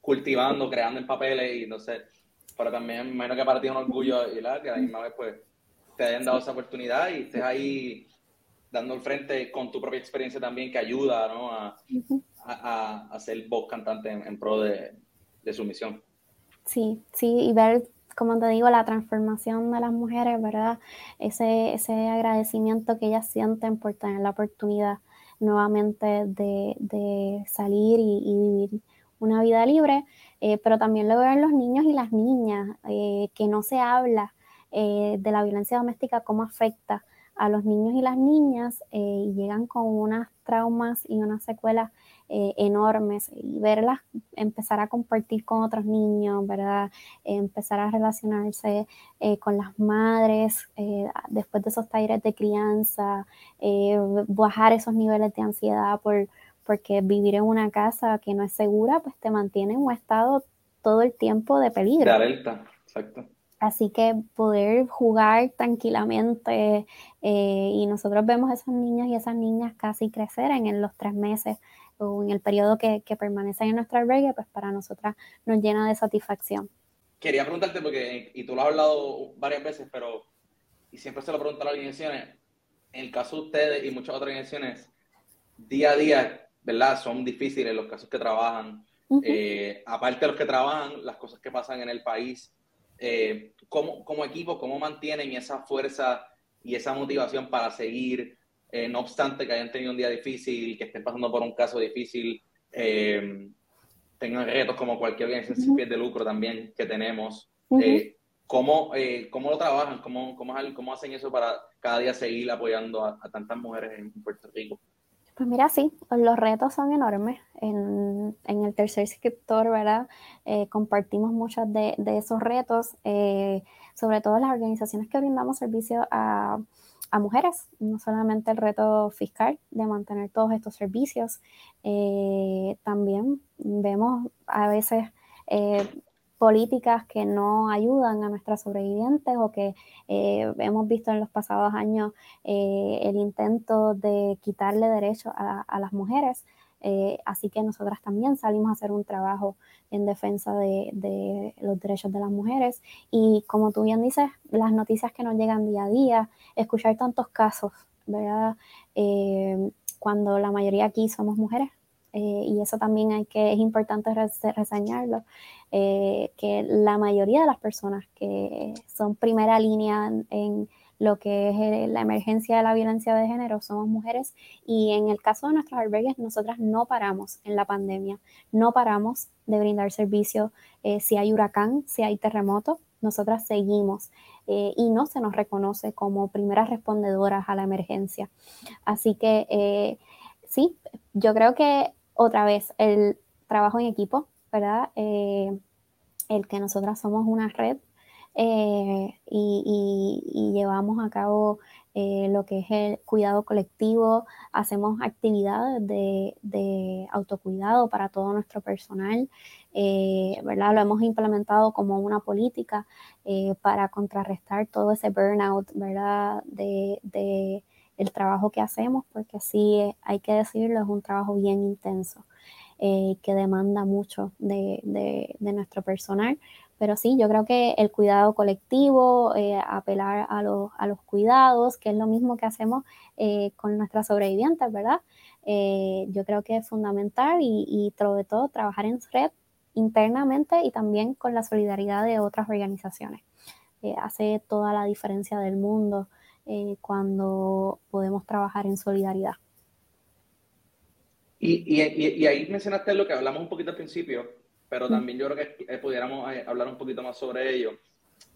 cultivando, creando en papeles y no sé, pero también me imagino que para ti es un orgullo y que a la misma vez pues te hayan dado esa oportunidad y estés ahí dando el frente con tu propia experiencia también que ayuda ¿no? a, a, ser voz cantante en, pro de, su misión. Sí, sí, y ver, como te digo, la transformación de las mujeres, ¿verdad? Ese, ese agradecimiento que ellas sienten por tener la oportunidad nuevamente de, salir y, vivir una vida libre, eh, pero también luego ver los niños y las niñas, eh, que no se habla eh, de la violencia doméstica, cómo afecta a los niños y las niñas y llegan con unas traumas y unas secuelas eh, enormes y verlas empezar a compartir con otros niños, ¿verdad? empezar a relacionarse eh, con las madres eh, después de esos talleres de crianza, bajar esos niveles de ansiedad por, porque vivir en una casa que no es segura, pues te mantiene en un estado todo el tiempo de peligro. exacto. Así que poder jugar tranquilamente y nosotros vemos a esos niños y esas niñas casi crecer en los tres meses o en el periodo que, que permanecen en nuestra albergue, pues para nosotras nos llena de satisfacción. Quería preguntarte, porque, y tú lo has hablado varias veces, pero, y siempre se lo pregunto a las organizaciones, en el caso de ustedes y muchas otras organizaciones, día a día, ¿verdad? Son difíciles los casos que trabajan. Eh, aparte de los que trabajan, las cosas que pasan en el país. Eh, ¿cómo, como equipo, ¿cómo mantienen esa fuerza y esa motivación para seguir eh, no obstante que hayan tenido un día difícil, que estén pasando por un caso difícil, eh, tengan retos como cualquier organización sin de lucro también que tenemos. Eh, ¿cómo, ¿cómo, lo trabajan? ¿Cómo, cómo, ¿Cómo, hacen eso para cada día seguir apoyando a, tantas mujeres en Puerto Rico? Pues mira, sí, los retos son enormes. En, en el tercer sector, ¿verdad? compartimos muchos de, de esos retos, sobre todo las organizaciones que brindamos servicio a a mujeres, no solamente el reto fiscal de mantener todos estos servicios, eh, también vemos a veces eh, políticas que no ayudan a nuestras sobrevivientes o que eh, hemos visto en los pasados años el intento de quitarle derechos a, las mujeres. Así que nosotras también salimos a hacer un trabajo en defensa de, los derechos de las mujeres. Y como tú bien dices, las noticias que nos llegan día a día, escuchar tantos casos, ¿verdad? Eh, cuando la mayoría aquí somos mujeres. Eh, y eso también hay que, es importante reseñarlo, eh, que la mayoría de las personas que son primera línea en, lo que es la emergencia de la violencia de género somos mujeres y en el caso de nuestros albergues nosotras no paramos en la pandemia, no paramos de brindar servicio eh, si hay huracán, si hay terremoto, nosotras seguimos eh, y no se nos reconoce como primeras respondedoras a la emergencia. Así que eh, sí, yo creo que otra vez el trabajo en equipo, ¿verdad? el que nosotras somos una red eh, y, llevamos a cabo eh, lo que es el cuidado colectivo, hacemos actividades de, autocuidado para todo nuestro personal, eh, ¿verdad? Lo hemos implementado como una política para contrarrestar todo ese burnout, ¿verdad? De, el trabajo que hacemos, porque sí, hay que decirlo, es un trabajo bien intenso. que demanda mucho de, nuestro personal, pero sí, yo creo que el cuidado colectivo, eh, apelar a, los, a los cuidados, que es lo mismo que hacemos eh, con nuestras sobrevivientes, ¿verdad? Eh, yo creo que es fundamental y, y sobre todo trabajar en red internamente y también con la solidaridad de otras organizaciones. hace toda la diferencia del mundo cuando podemos trabajar en solidaridad. Y, y, y, ahí mencionaste lo que hablamos un poquito al principio, pero también yo creo que eh, pudiéramos eh, hablar un poquito más sobre ello.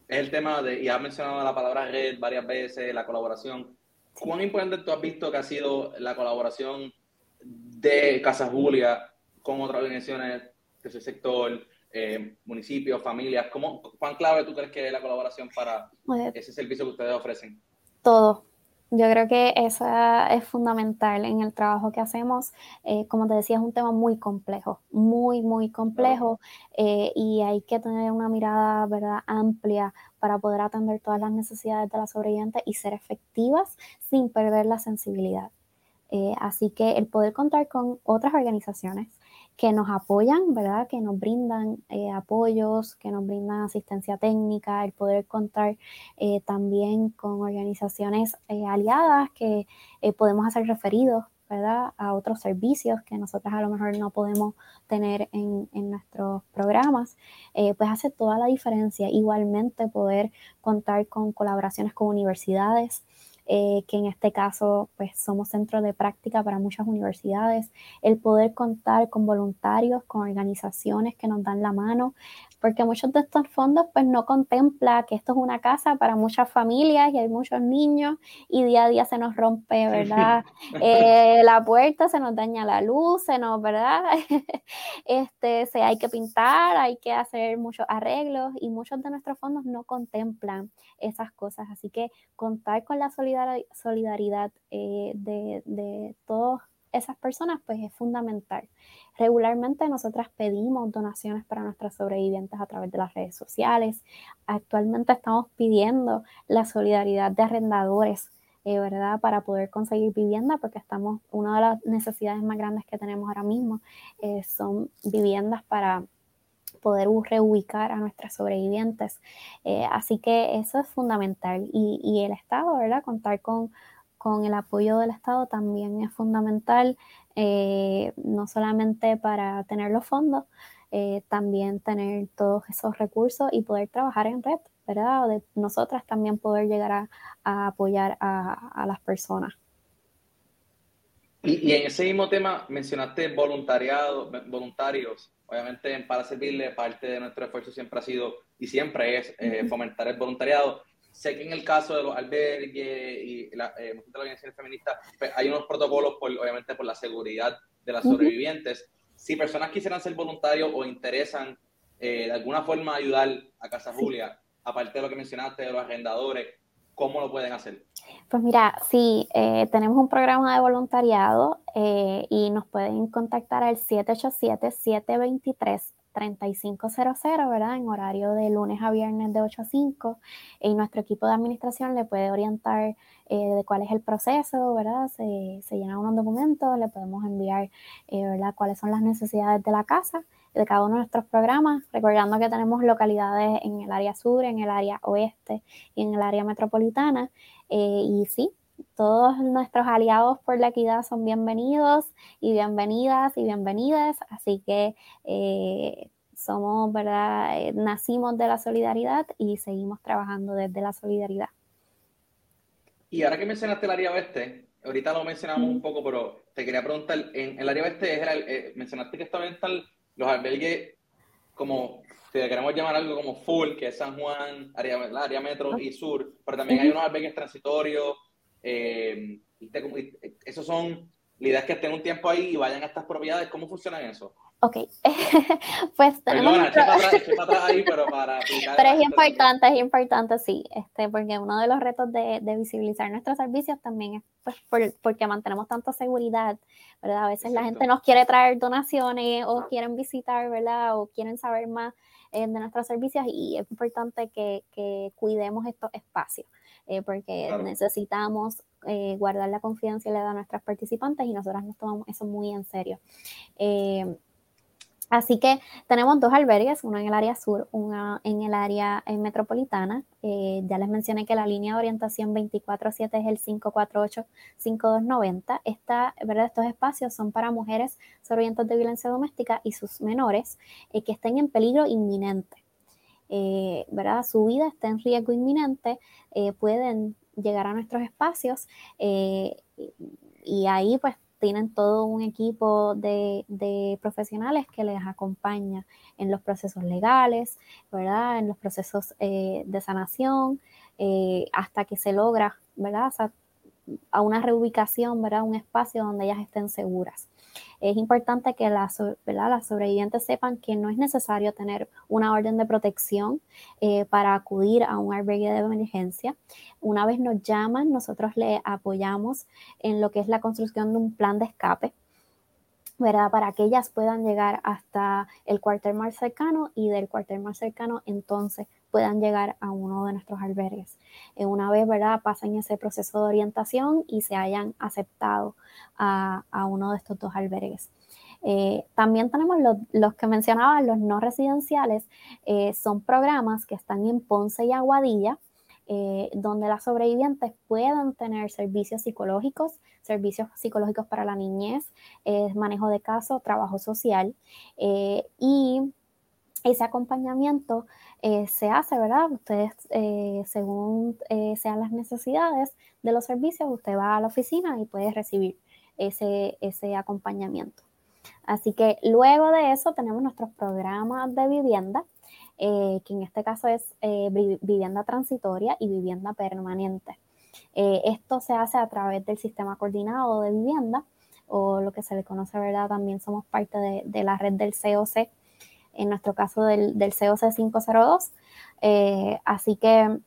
Es el tema de, y has mencionado la palabra red varias veces, la colaboración. ¿Cuán importante tú has visto que ha sido la colaboración de Casa Julia con otras organizaciones de ese sector, eh, municipios, familias? ¿Cómo, ¿Cuán clave tú crees que es la colaboración para ese servicio que ustedes ofrecen? Todo, yo creo que eso es fundamental en el trabajo que hacemos. Eh, como te decía, es un tema muy complejo, muy, muy complejo eh, y hay que tener una mirada ¿verdad? amplia para poder atender todas las necesidades de la sobreviviente y ser efectivas sin perder la sensibilidad. Eh, así que el poder contar con otras organizaciones que nos apoyan, ¿verdad? Que nos brindan eh, apoyos, que nos brindan asistencia técnica, el poder contar eh, también con organizaciones eh, aliadas que podemos hacer referidos, ¿verdad? A otros servicios que nosotros a lo mejor no podemos tener en, en nuestros programas, pues hace toda la diferencia. Igualmente poder contar con colaboraciones con universidades, eh, que en este caso pues somos centro de práctica para muchas universidades, el poder contar con voluntarios, con organizaciones que nos dan la mano, porque muchos de estos fondos pues no contempla que esto es una casa para muchas familias y hay muchos niños y día a día se nos rompe, ¿verdad? Eh, la puerta, se nos daña la luz, se nos, ¿verdad? este, se, hay que pintar, hay que hacer muchos arreglos y muchos de nuestros fondos no contemplan esas cosas, así que contar con la solidaridad eh, de, de todos esas personas, pues es fundamental. Regularmente nosotras pedimos donaciones para nuestras sobrevivientes a través de las redes sociales. Actualmente estamos pidiendo la solidaridad de arrendadores, eh, ¿verdad? Para poder conseguir vivienda, porque estamos, una de las necesidades más grandes que tenemos ahora mismo eh, son viviendas para poder reubicar a nuestras sobrevivientes. Eh, así que eso es fundamental. Y, y el Estado, ¿verdad? Contar con con el apoyo del Estado también es fundamental, eh, no solamente para tener los fondos, eh, también tener todos esos recursos y poder trabajar en red, ¿verdad? De nosotras también poder llegar a, apoyar a, las personas. Y, en ese mismo tema mencionaste voluntariado, voluntarios. Obviamente, para servirle, parte de nuestro esfuerzo siempre ha sido y siempre es eh, fomentar el voluntariado. Sé que en el caso de los albergues y la, eh, de la organización feminista, pues, hay unos protocolos, por, obviamente, por la seguridad de las sobrevivientes. Si personas quisieran ser voluntarios o interesan eh, de alguna forma ayudar a Casa Julia, aparte de lo que mencionaste de los arrendadores, ¿cómo lo pueden hacer? Pues mira, sí, eh, tenemos un programa de voluntariado y nos pueden contactar al 787-723 3500, ¿verdad? En horario de lunes a viernes de 8 a 5. Y nuestro equipo de administración le puede orientar eh, de cuál es el proceso, ¿verdad? Se, se llenan unos documentos, le podemos enviar, eh, ¿verdad? Cuáles son las necesidades de la casa, de cada uno de nuestros programas, recordando que tenemos localidades en el área sur, en el área oeste y en el área metropolitana. Eh, y sí, todos nuestros aliados por la equidad son bienvenidos y bienvenidas y bienvenidas, así que eh, somos, ¿verdad? Eh, nacimos de la solidaridad y seguimos trabajando desde la solidaridad. Y ahora que mencionaste el área oeste, ahorita lo mencionamos un poco, pero te quería preguntar, en, el área oeste, es eh, mencionaste que estaban los albergues como, si queremos llamar algo como full, que es San Juan, área, área metro y sur, pero también hay unos albergues transitorios, eh, esos son la idea es que estén un tiempo ahí y vayan a estas propiedades. ¿Cómo funciona eso? Ok, pues tenemos... ahí, pero para Pero es importante, es importante, sí, este, porque uno de los retos de, visibilizar nuestros servicios también es pues, porque mantenemos tanta seguridad, ¿verdad? A veces la gente nos quiere traer donaciones o quieren visitar, ¿verdad? O quieren saber más eh, de nuestros servicios y es importante que, que cuidemos estos espacios. Eh, porque necesitamos eh, guardar la confidencialidad de nuestras participantes y nosotras nos tomamos eso muy en serio. Eh, así que tenemos dos albergues, uno en el área sur, uno en el área metropolitana. ya les mencioné que la línea de orientación 24-7 es el 548-5290. Esta, ¿verdad? Estos espacios son para mujeres sobrevivientes de violencia doméstica y sus menores que estén en peligro inminente. Eh, ¿verdad? Su vida está en riesgo inminente, eh, pueden llegar a nuestros espacios eh, y ahí pues tienen todo un equipo de, profesionales que les acompaña en los procesos legales, ¿verdad? En los procesos de sanación, hasta que se logra, ¿verdad? a una reubicación, ¿verdad? Un espacio donde ellas estén seguras. Es importante que las, sobrevivientes sepan que no es necesario tener una orden de protección eh, para acudir a un albergue de emergencia. Una vez nos llaman, nosotros le apoyamos en lo que es la construcción de un plan de escape. ¿verdad? Para que ellas puedan llegar hasta el cuartel más cercano y del cuartel más cercano entonces puedan llegar a uno de nuestros albergues. Eh, una vez, ¿verdad?, pasen ese proceso de orientación y se hayan aceptado a, uno de estos dos albergues. Eh, también tenemos los, que mencionaba, los no residenciales, eh, son programas que están en Ponce y Aguadilla, donde las sobrevivientes puedan tener servicios psicológicos, servicios psicológicos para la niñez, manejo de caso, trabajo social y ese acompañamiento eh, se hace, ¿verdad? Ustedes, eh, según eh, sean las necesidades de los servicios, usted va a la oficina y puede recibir ese, ese acompañamiento. Así que luego de eso tenemos nuestros programas de vivienda, que en este caso es vivienda transitoria y vivienda permanente. esto se hace a través del sistema coordinado de vivienda o lo que se le conoce, ¿verdad? También somos parte de, de la red del COC en nuestro caso del, del COC 502. Eh, así que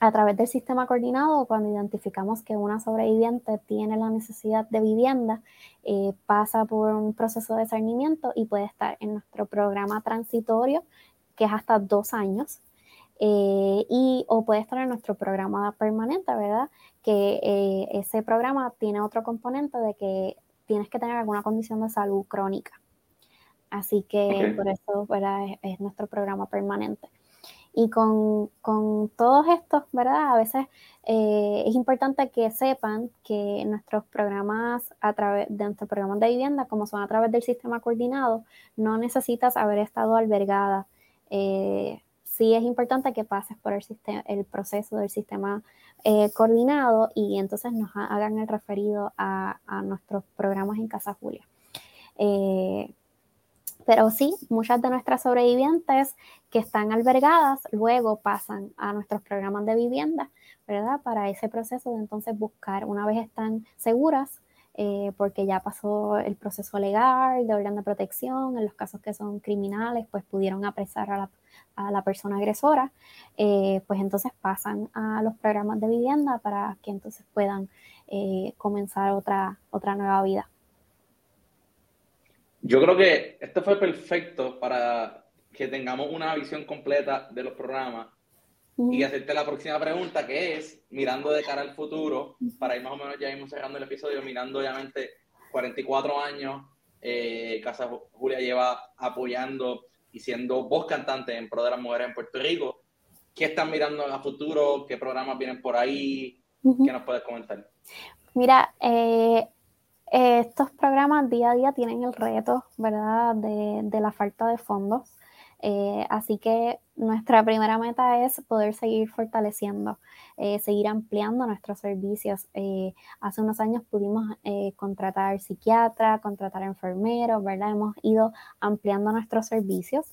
a través del sistema coordinado, cuando identificamos que una sobreviviente tiene la necesidad de vivienda, eh, pasa por un proceso de discernimiento y puede estar en nuestro programa transitorio, que es hasta dos años, eh, y o puede estar en nuestro programa permanente, ¿verdad? Que ese programa tiene otro componente de que tienes que tener alguna condición de salud crónica. Así que por eso Es, nuestro programa permanente. Y con, todos estos, ¿verdad? A veces eh, es importante que sepan que nuestros programas, a través de nuestros programas de vivienda, como son a través del sistema coordinado, no necesitas haber estado albergada. Eh, sí es importante que pases por el, sistema, el proceso del sistema eh, coordinado y entonces nos hagan el referido a, a nuestros programas en Casa Julia. Pero sí, muchas de nuestras sobrevivientes que están albergadas luego pasan a nuestros programas de vivienda, ¿verdad? Para ese proceso de entonces buscar, una vez están seguras, eh, porque ya pasó el proceso legal de orden de protección, en los casos que son criminales, pues pudieron apresar a la, persona agresora, eh, pues entonces pasan a los programas de vivienda para que entonces puedan eh, comenzar otra, otra nueva vida. Yo creo que esto fue perfecto para que tengamos una visión completa de los programas y hacerte la próxima pregunta, que es, mirando de cara al futuro, para ir más o menos ya mismo cerrando el episodio, mirando obviamente 44 años, eh, Casa Julia lleva apoyando y siendo voz cantante en pro de las mujeres en Puerto Rico. ¿Qué están mirando a futuro? ¿Qué programas vienen por ahí? ¿Qué nos puedes comentar? Mira, eh, estos programas día a día tienen el reto, ¿verdad?, de, la falta de fondos. Eh, así que nuestra primera meta es poder seguir fortaleciendo, eh, seguir ampliando nuestros servicios. Eh, hace unos años pudimos contratar psiquiatra, contratar enfermeros, ¿verdad? Hemos ido ampliando nuestros servicios.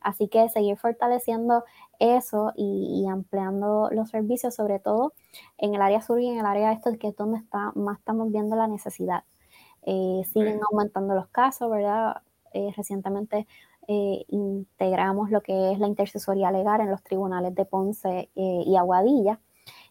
Así que seguir fortaleciendo eso y, ampliando los servicios, sobre todo en el área sur y en el área este, que es donde está, más estamos viendo la necesidad. Siguen aumentando los casos, ¿verdad? recientemente eh, integramos lo que es la intercesoría legal en los tribunales de Ponce eh, y Aguadilla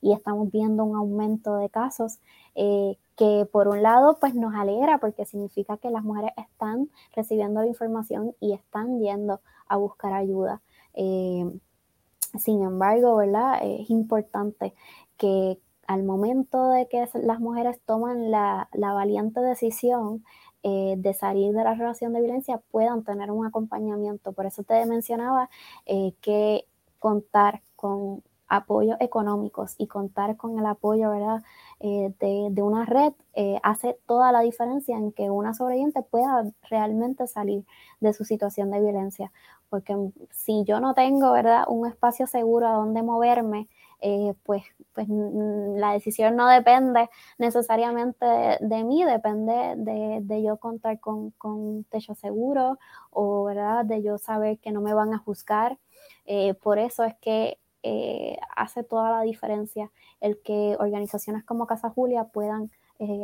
y estamos viendo un aumento de casos eh, que por un lado pues nos alegra porque significa que las mujeres están recibiendo la información y están yendo a buscar ayuda. sin embargo, ¿verdad? Es importante que al momento de que las mujeres toman la, valiente decisión eh, de salir de la relación de violencia puedan tener un acompañamiento. Por eso te mencionaba eh, que contar con apoyos económicos y contar con el apoyo ¿verdad? Eh, de, una red hace toda la diferencia en que una sobreviviente pueda realmente salir de su situación de violencia. Porque si yo no tengo ¿verdad? un espacio seguro a donde moverme, eh, pues, pues la decisión no depende necesariamente de, mí, depende de, yo contar con, con, techo seguro o ¿verdad? de yo saber que no me van a juzgar. Eh, por eso es que eh, hace toda la diferencia el que organizaciones como Casa Julia puedan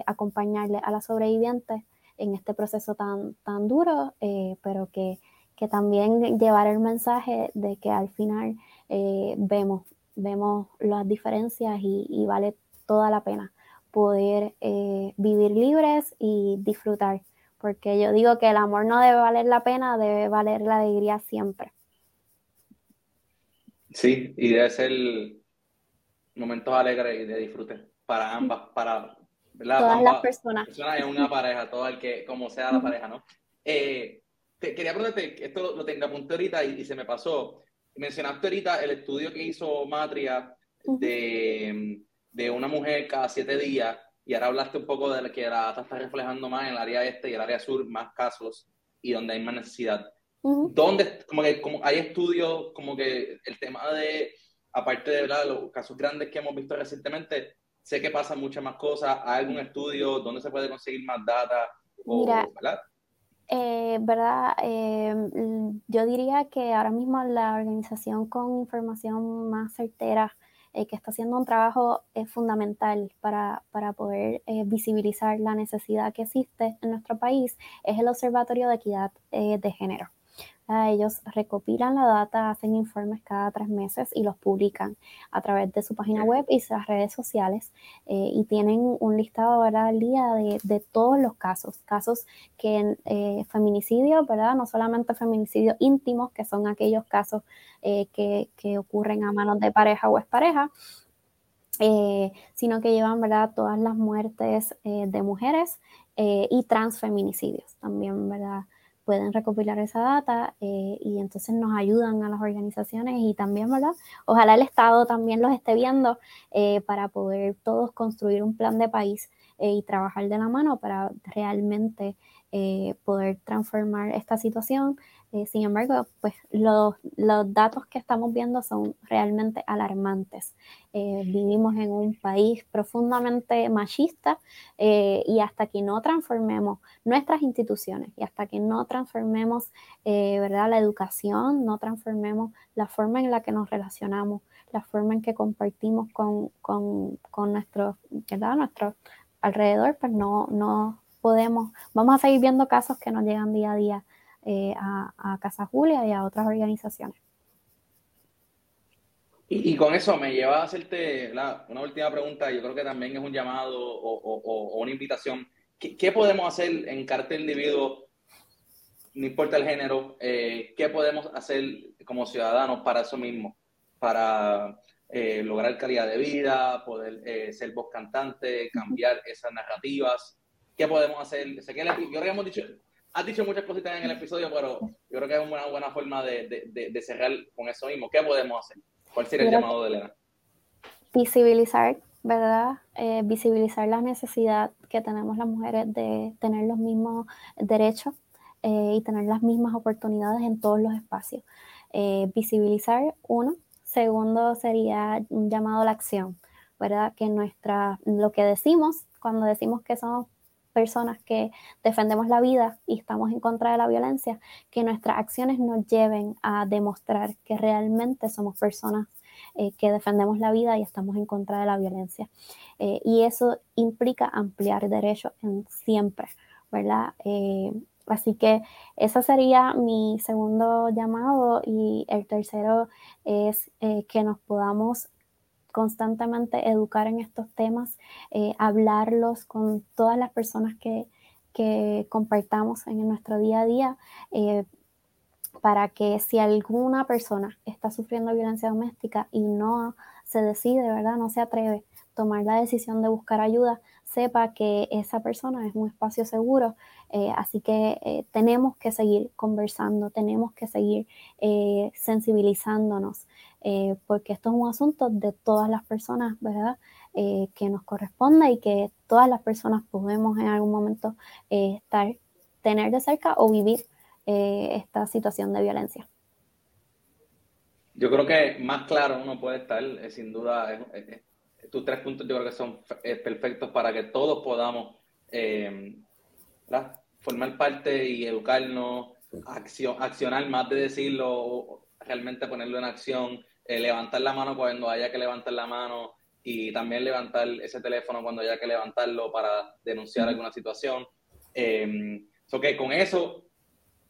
acompañarle a las sobrevivientes en este proceso tan, tan duro, pero que, que, también llevar el mensaje de que al final vemos vemos las diferencias y, vale toda la pena poder eh, vivir libres y disfrutar. Porque yo digo que el amor no debe valer la pena, debe valer la alegría siempre. Sí, y debe ser momentos alegres y de disfrute para ambas, para todas las personas. en una pareja, todo el que, como sea la pareja, ¿no? Eh, te, quería preguntarte, esto lo, tengo apunté ahorita y, se me pasó mencionaste ahorita el estudio que hizo Matria de, de, una mujer cada siete días y ahora hablaste un poco de que la data está reflejando más en el área este y el área sur más casos y donde hay más necesidad. ¿Dónde, como que como hay estudios, como que el tema de, aparte de los casos grandes que hemos visto recientemente, sé que pasan muchas más cosas. ¿Hay algún estudio donde se puede conseguir más data? Mira, eh, ¿Verdad? Eh, yo diría que ahora mismo la organización con información más certera, eh, que está haciendo un trabajo fundamental para, para poder visibilizar la necesidad que existe en nuestro país, es el Observatorio de Equidad de Género. Ellos recopilan la data, hacen informes cada tres meses y los publican a través de su página web y sus redes sociales eh, y tienen un listado ¿verdad? al día de, todos los casos, casos que eh, feminicidio, ¿verdad? No solamente feminicidios íntimos, que son aquellos casos eh, que, ocurren a manos de pareja o expareja, eh, sino que llevan ¿verdad? todas las muertes de mujeres y transfeminicidios también, ¿verdad? Pueden recopilar esa data eh, y entonces nos ayudan a las organizaciones y también, ¿verdad? Ojalá el Estado también los esté viendo eh, para poder todos construir un plan de país eh, y trabajar de la mano para realmente poder transformar esta situación eh, sin embargo, pues los, datos que estamos viendo son realmente alarmantes. Eh, vivimos en un país profundamente machista eh, y hasta que no transformemos nuestras instituciones y hasta que no transformemos ¿verdad? la educación, no transformemos la forma en la que nos relacionamos, la forma en que compartimos con, nuestro, ¿verdad? nuestro alrededor, pues no, no podemos, vamos a seguir viendo casos que nos llegan día a día eh, a, Casa Julia y a otras organizaciones. Y, con eso me lleva a hacerte una última pregunta, yo creo que también es un llamado o, una invitación. ¿Qué, podemos hacer en cartel individuo, no importa el género, eh, qué podemos hacer como ciudadanos para eso mismo? Para eh, lograr calidad de vida, poder ser voz cantante, cambiar esas narrativas. ¿Qué podemos hacer? Sé que yo creo que hemos dicho, has dicho muchas cositas en el episodio, pero yo creo que es una buena forma de, cerrar con eso mismo. ¿Qué podemos hacer? ¿Cuál sería el llamado de Elena? Visibilizar, ¿verdad? Eh, visibilizar la necesidad que tenemos las mujeres de tener los mismos derechos eh, y tener las mismas oportunidades en todos los espacios. eh, visibilizar uno. Segundo sería un llamado a la acción, ¿verdad? Que nuestra, lo que decimos, cuando decimos que somos personas que defendemos la vida y estamos en contra de la violencia, que nuestras acciones nos lleven a demostrar que realmente somos personas eh, que defendemos la vida y estamos en contra de la violencia. Eh, y eso implica ampliar derechos en siempre, ¿verdad? Eh, así que ese sería mi segundo llamado y el tercero es que nos podamos constantemente educar en estos temas, hablarlos con todas las personas que, que compartamos en nuestro día a día, para que si alguna persona está sufriendo violencia doméstica y no se decide, ¿verdad? No se atreve a tomar la decisión de buscar ayuda, sepa que esa persona es un espacio seguro. Eh, así que eh, tenemos que seguir conversando, tenemos que seguir eh, porque esto es un asunto de todas las personas, ¿verdad? que nos corresponde y que todas las personas podemos en algún momento estar, tener de cerca o vivir eh, esta situación de violencia. Yo creo que más claro uno puede estar, eh, sin duda, tus tres puntos yo creo que son eh, perfectos para que todos podamos formar parte y educarnos, acción, accionar más de decirlo, realmente ponerlo en acción, levantar la mano cuando haya que levantar la mano y también levantar ese teléfono cuando haya que levantarlo para denunciar alguna situación. Eh, que con eso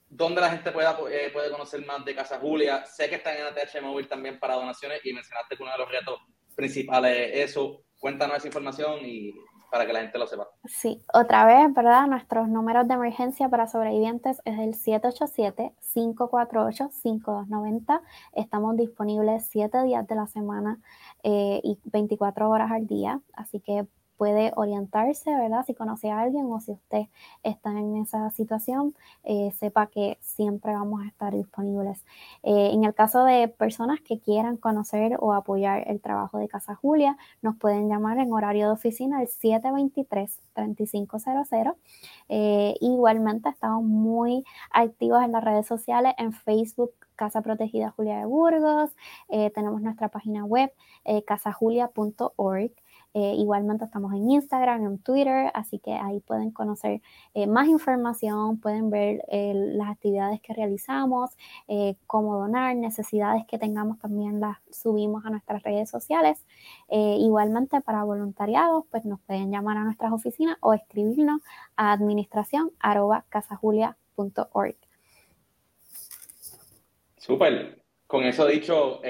dónde la gente pueda, eh, puede conocer más de Casa Julia. Sé que están en ATH Móvil también para donaciones y mencionaste que uno de los retos principales es eso. Cuéntanos esa información y para que la gente lo sepa. Sí, otra vez, ¿verdad? Nuestros números de emergencia para sobrevivientes es el 787-548-5290. Estamos disponibles 7 días de la semana eh, y 24 horas al día, así que puede orientarse, ¿verdad? Si conoce a alguien o si usted está en esa situación, eh, sepa que siempre vamos a estar disponibles. Eh, en el caso de personas que quieran conocer o apoyar el trabajo de Casa Julia, nos pueden llamar en horario de oficina al 723-3500. Eh, igualmente estamos muy activos en las redes sociales, en Facebook Casa Protegida Julia de Burgos, tenemos nuestra página web casajulia.org. Eh, igualmente estamos en Instagram, en Twitter, así que ahí pueden conocer eh, más información, pueden ver eh, las actividades que realizamos, cómo donar, necesidades que tengamos también las subimos a nuestras redes sociales. igualmente para voluntariados, pues nos pueden llamar a nuestras oficinas o escribirnos a administración casajulia.org. Súper. Con eso dicho,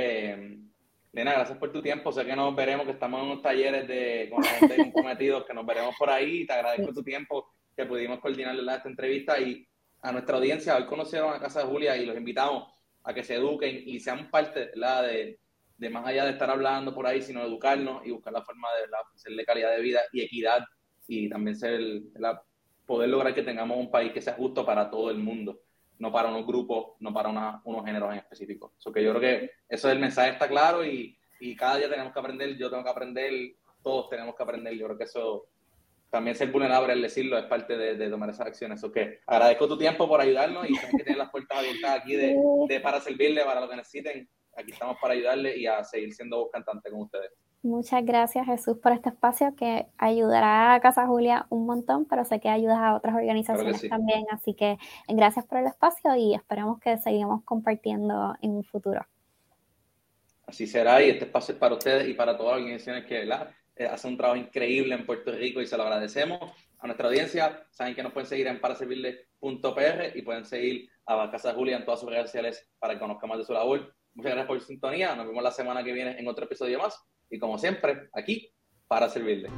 Lena, gracias por tu tiempo. Sé que nos veremos, que estamos en unos talleres de, con la gente comprometidos, que nos veremos por ahí. Te agradezco tu tiempo que pudimos coordinar esta entrevista y a nuestra audiencia. Hoy conocieron a Casa de Julia y los invitamos a que se eduquen y sean parte de, más allá de estar hablando por ahí, sino educarnos y buscar la forma de hacerle calidad de vida y equidad y también ser poder lograr que tengamos un país que sea justo para todo el mundo no para unos grupos, no para unos géneros en específico. So que yo creo que eso el mensaje está claro y, y, cada día tenemos que aprender, yo tengo que aprender, todos tenemos que aprender. Yo creo que eso también ser vulnerable al decirlo es parte de, tomar esas acciones. que agradezco tu tiempo por ayudarnos y que tener las puertas abiertas aquí de, de, para servirle, para lo que necesiten. Aquí estamos para ayudarle y a seguir siendo voz cantante con ustedes. Muchas gracias Jesús por este espacio que ayudará a Casa Julia un montón, pero sé que ayudas a otras organizaciones también, así que gracias por el espacio y esperemos que seguimos compartiendo en un futuro. Así será y este espacio es para ustedes y para todas las organizaciones que eh, hacen un trabajo increíble en Puerto Rico y se lo agradecemos. A nuestra audiencia, saben que nos pueden seguir en paraservirle.pr y pueden seguir a Casa Julia en todas sus redes sociales para que conozcan más de su labor. Muchas gracias por su sintonía. Nos vemos la semana que viene en otro episodio más y como siempre, aquí para servirle.